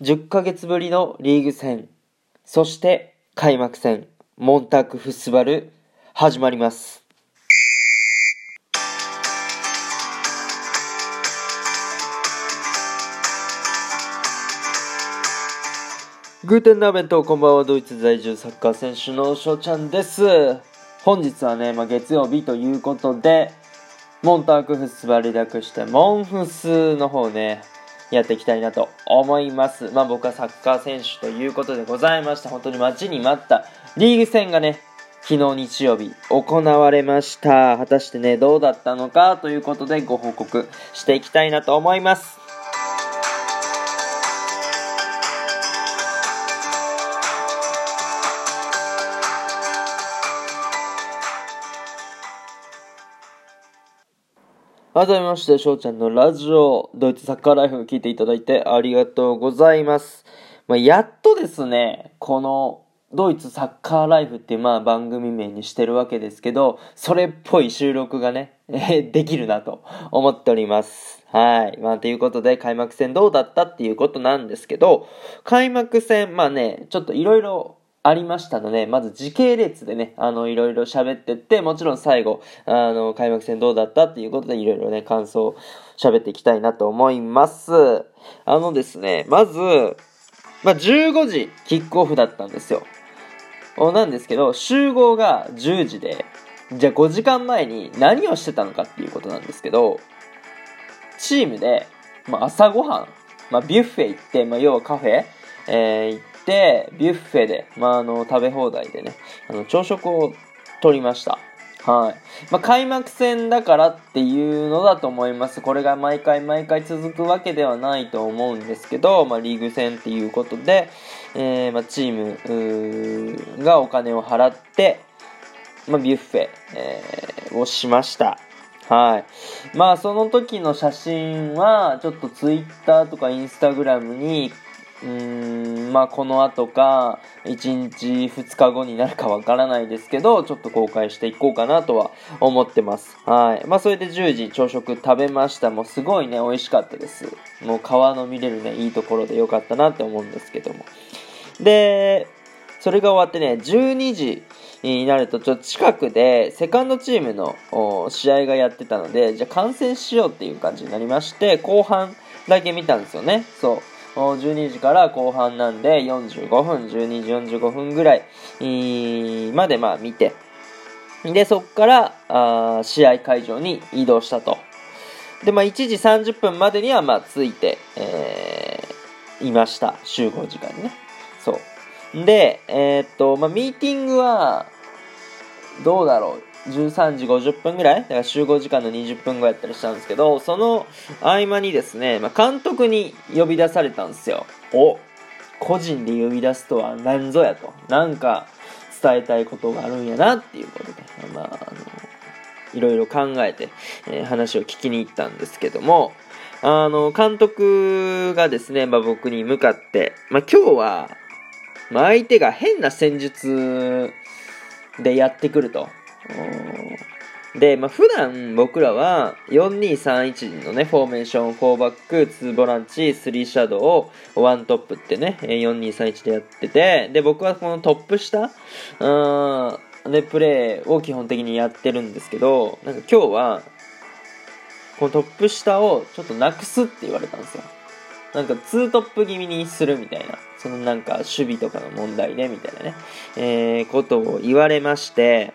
10ヶ月ぶりのリーグ戦、そして開幕戦、モンタクフスバル、始まります。グーテンナーベント、こんばんは、ドイツ在住サッカー選手の翔ちゃんです。本日はね、まあ、月曜日ということで、モンタークフスバル略して、モンフスの方ね、やっていきたいなと思います。まあ僕はサッカー選手ということでございました。本当に待ちに待ったリーグ戦がね、昨日日曜日行われました。果たしてね、どうだったのかということでご報告していきたいなと思います。改めまして、翔ちゃんのラジオ、ドイツサッカーライフを聞いていただいてありがとうございます。まあ、やっとですね、この、ドイツサッカーライフっていうまあ番組名にしてるわけですけど、それっぽい収録がね、できるなと思っております。はい。まあ、ということで、開幕戦どうだったっていうことなんですけど、開幕戦、まあね、ちょっといろいろありましたので、まず時系列でね、あの、いろいろ喋ってって、もちろん最後、あの、開幕戦どうだったっていうことで、いろいろね、感想を喋っていきたいなと思います。あのですね、まず、まあ、15時キックオフだったんですよ。なんですけど、集合が10時で、じゃあ5時間前に何をしてたのかっていうことなんですけど、チームで、まあ、朝ごはん、まあ、ビュッフェ行って、まあ、要はカフェ、えー行って、ビュッフェで、まあ、あの、食べ放題でね、あの、朝食を取りました。はい。まあ、開幕戦だからっていうのだと思います。これが毎回毎回続くわけではないと思うんですけど、まあ、リーグ戦っていうことで、えーまあ、チームがお金を払って、まあ、ビュッフェ、えーをしました。はい。まあ、その時の写真は、ちょっとツイッターとかインスタグラムに、うーん、まあ、この後か、1日2日後になるかわからないですけど、ちょっと公開していこうかなとは思ってます。はい。まあ、それで10時朝食食べました。もうすごいね、美味しかったです。もう川の見れるね、いいところでよかったなって思うんですけども。で、それが終わってね、12時になると、ちょっと近くで、セカンドチームの試合がやってたので、じゃあ観戦しようっていう感じになりまして、後半だけ見たんですよね。そう。12時から後半なんで、45分、12時45分ぐらいまでまあ見て、で、そっから、あ試合会場に移動したと。で、まあ1時30分までにはまあ着いて、えーいました。集合時間にね。そう。で、えーっと、まあ、ミーティングは、どうだろう。13時50分ぐらい？だから集合時間の20分後やったりしたんですけど、その合間にですね、まあ、監督に呼び出されたんですよ。お個人で呼び出すとは何ぞやと。なんか伝えたいことがあるんやなっていうことで、まあ、あの、いろいろ考えて、えー話を聞きに行ったんですけども、あの、監督がですね、まあ、僕に向かって、まあ、今日は、まあ、相手が変な戦術でやってくると。で、まあ、普段僕らは4231のね、フォーメーション、4バック、2ボランチ、3シャドウ1トップってね、4231でやってて、で、僕はこのトップ下うんでプレーを基本的にやってるんですけど、なんか今日は、このトップ下をちょっとなくすって言われたんですよ。なんかツートップ気味にするみたいな、そのなんか守備とかの問題でみたいなね、えー、ことを言われまして、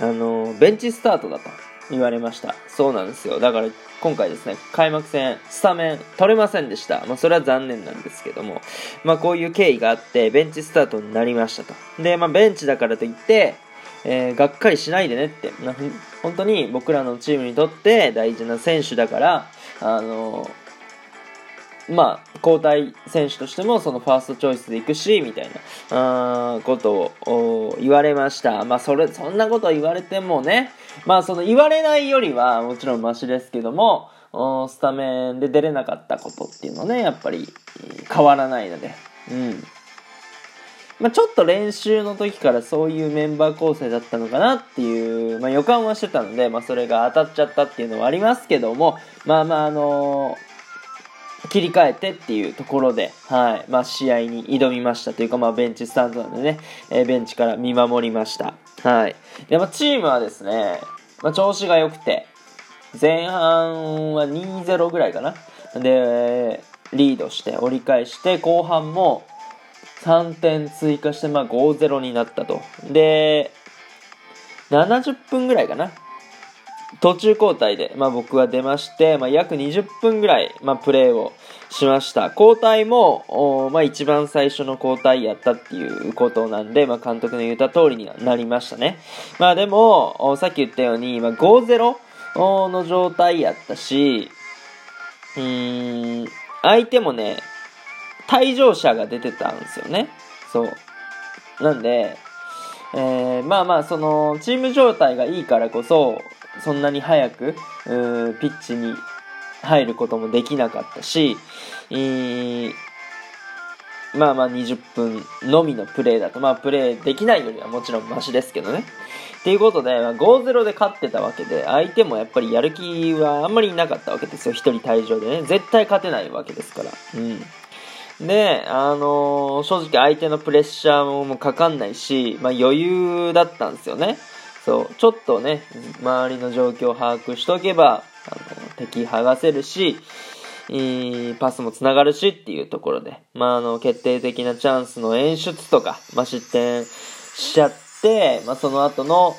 あの、ベンチスタートだと言われました。そうなんですよ。だから今回ですね、開幕戦、スタメン取れませんでした。まあそれは残念なんですけども、まあこういう経緯があって、ベンチスタートになりましたと。で、まあベンチだからといって、えーがっかりしないでねって、本当に僕らのチームにとって大事な選手だから、あのまあ、交代選手としてもそのファーストチョイスで行くし、みたいな、あーことを言われました。まあ、それ、そんなこと言われてもね、まあ、その言われないよりはもちろんマシですけども、スタメンで出れなかったことっていうのはね、やっぱり変わらないので、うん。まあ、ちょっと練習の時からそういうメンバー構成だったのかなっていう、まあ、予感はしてたので、まあ、それが当たっちゃったっていうのはありますけども、まあまああの切り替えてっていうところで、はい。まあ、試合に挑みましたというか、まあ、ベンチスタンドなんでね、えー、ベンチから見守りました。はい。で、まあ、チームはですね、まあ、調子が良くて、前半は2-0ぐらいかな。で、リードして折り返して、後半も3点追加して、まあ、5-0になったと。で、70分ぐらいかな。途中交代で、まあ、僕は出まして、まあ、約20分ぐらい、まあ、プレーをしました。交代も、まあ、一番最初の交代やったっていうことなんで、まあ、監督の言った通りにはなりましたね。まあ、でも、さっき言ったように、まあ、5-0の状態やったし、うーん、相手もね、退場者が出てたんですよね。そう。なんで、えー、まあまあ、その、チーム状態がいいからこそ、そんなに早く、ピッチに入ることもできなかったし、まあまあ20分のみのプレーだと、まあプレーできないよりはもちろんマシですけどね。っていうことで、5-0で勝ってたわけで、相手もやっぱりやる気はあんまりなかったわけですよ。1人退場でね。絶対勝てないわけですから。うん。で、あのー、正直相手のプレッシャーもかかんないし、まあ余裕だったんですよね。そう、ちょっとね、周りの状況を把握しておけば、あの、敵剥がせるしいい、パスもつながるしっていうところで、まあ、あの、決定的なチャンスの演出とか、まあ、失点しちゃって、まあ、その後の、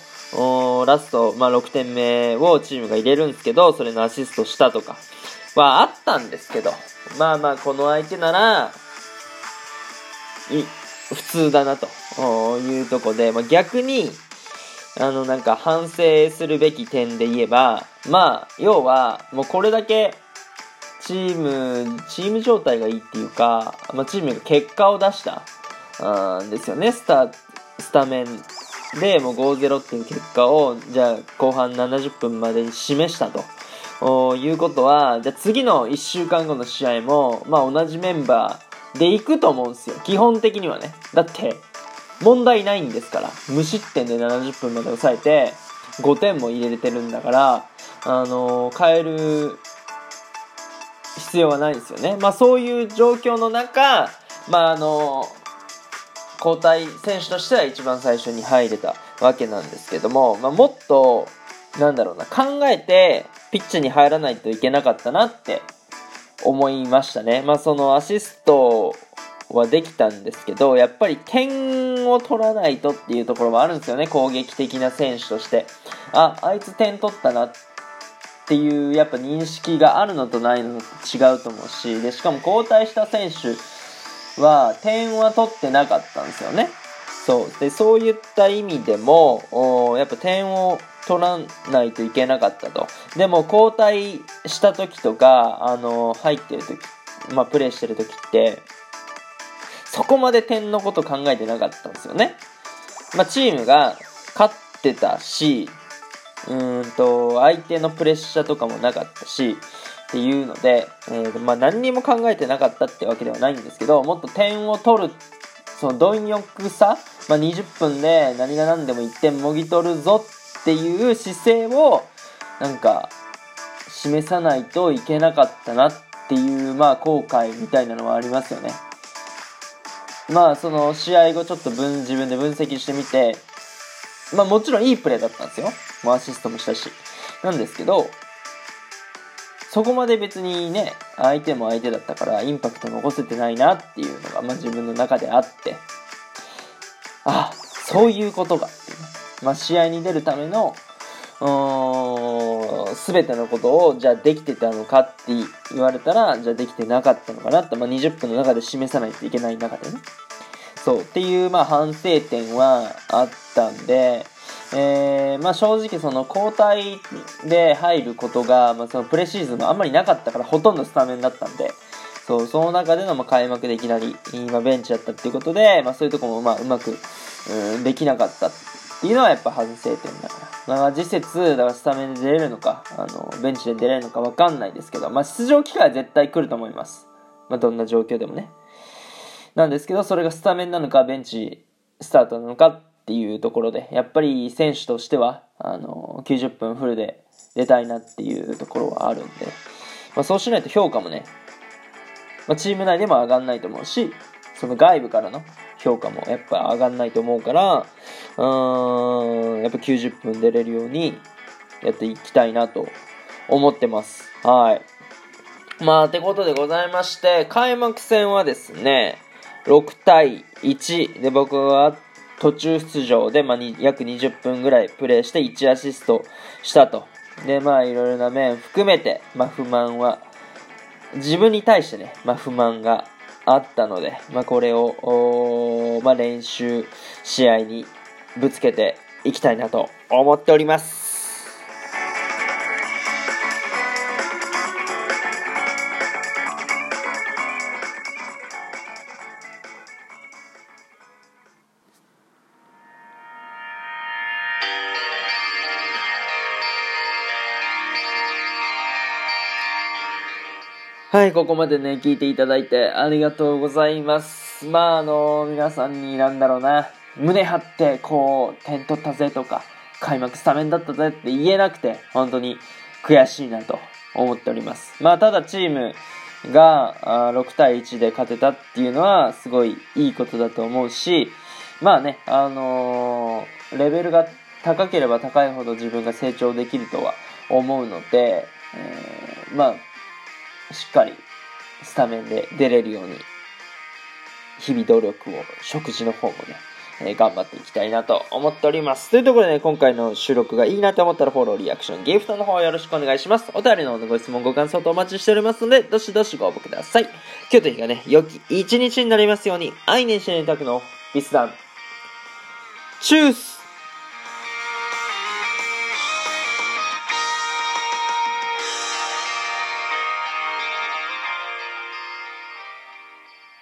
ラスト、まあ、6点目をチームが入れるんですけど、それのアシストしたとかはあったんですけど、まあまあ、この相手なら、い、普通だなというとこで、まあ、逆に、あの、なんか反省するべき点で言えば、まあ、要は、もうこれだけ、チーム、チーム状態がいいっていうか、まあ、チームが結果を出したんですよね、スタ、スタメンでもう5-0っていう結果を、じゃあ後半70分までに示したと。いうことは、じゃ次の1週間後の試合も、まあ同じメンバーで行くと思うんですよ。基本的にはね。だって、問題ないんですから。無失点で70分まで抑えて、5点も入れてるんだから、あのー、変える必要はないですよね。まあそういう状況の中、まああのー交代選手としては一番最初に入れたわけなんですけども、まあ、もっと、なんだろうな、考えて、ピッチに入らないといけなかったなって思いましたね。まあ、そのアシストはできたんですけど、やっぱり点を取らないとっていうところもあるんですよね、攻撃的な選手として。あ、あいつ点取ったなっていう、やっぱ認識があるのとないのと違うと思うし、で、しかも交代した選手は点は取ってなかったんですよね。そう。で、そういった意味でも、やっぱ点を取らないといけなかったと。でも交代した時とか、あの、入ってる時、まあ、プレイしてる時って、そこまで点のこと考えてなかったんですよね。まあ、チームが勝ってたし、うんと、相手のプレッシャーとかもなかったし、っていうので、えー、まあ、何にも考えてなかったってわけではないんですけど、もっと点を取る、その貪欲さ、まあ、20分で何が何でも1点もぎ取るぞっていう姿勢を、なんか、示さないといけなかったなっていう、まあ、後悔みたいなのはありますよね。まあ、その試合後ちょっと分、自分で分析してみて、まあもちろんいいプレーだったんですよ。もうアシストもしたし。なんですけど、そこまで別にね、相手も相手だったからインパクト残せてないなっていうのが、まあ、自分の中であって、あ、そういうことがっていう。まあ、試合に出るための、すべてのことを、じゃあできてたのかって言われたら、じゃあできてなかったのかなって、まあ、20分の中で示さないといけない中でね。そう、っていう、まあ、反省点はあったんで、えー、まあ、正直その交代で入ることが、まあ、そのプレシーズンもあんまりなかったからほとんどスタメンだったんで、そう、その中でのま開幕でいきなり今ベンチだったっていうことで、まあ、そういうとこもまあうまく、うん、できなかったっていうのはやっぱ反省点だから。まあ、次節、だからスタメンで出れるのか、あの、ベンチで出れるのかわかんないですけど、まあ、出場機会は絶対来ると思います。まあ、どんな状況でもね。なんですけど、それがスタメンなのか、ベンチスタートなのかっていうところで、やっぱり選手としては、あの、90分フルで出たいなっていうところはあるんで、まあ、そうしないと評価もね、まあ、チーム内でも上がんないと思うし、その外部からの評価もやっぱ上がんないと思うから、うーん、やっぱ90分出れるようにやっていきたいなと思ってます。はい。まあ、てことでございまして、開幕戦はですね、6対1で僕は途中出場で、まあ、約20分ぐらいプレイして1アシストしたと。で、まあ、いろいろな面含めて、まあ、不満は、自分に対してね、まあ、不満があったので、まあ、これを、まあ、練習試合にぶつけていきたいなと思っております。はい、ここまでね、聞いていただいてありがとうございます。まあ、あの皆さんになんだろうな、胸張って、こう、点取ったぜとか、開幕スタメンだったぜって言えなくて、本当に悔しいなと思っております。まあ、ただチームが6対1で勝てたっていうのは、すごいいいことだと思うし、まあね、あのー、レベルが高ければ高いほど自分が成長できるとは思うので、えー、まあ、しっかりスタメンで出れるように、日々努力を、食事の方もね、えー、頑張っていきたいなと思っております。というところでね、今回の収録がいいなと思ったらフォロー、リアクション、ギフトの方よろしくお願いします。お便りのご質問、ご感想とお待ちしておりますので、どしどしご応募ください。今日という日がね、良き一日になりますように、愛年していたくのビスダン。チュース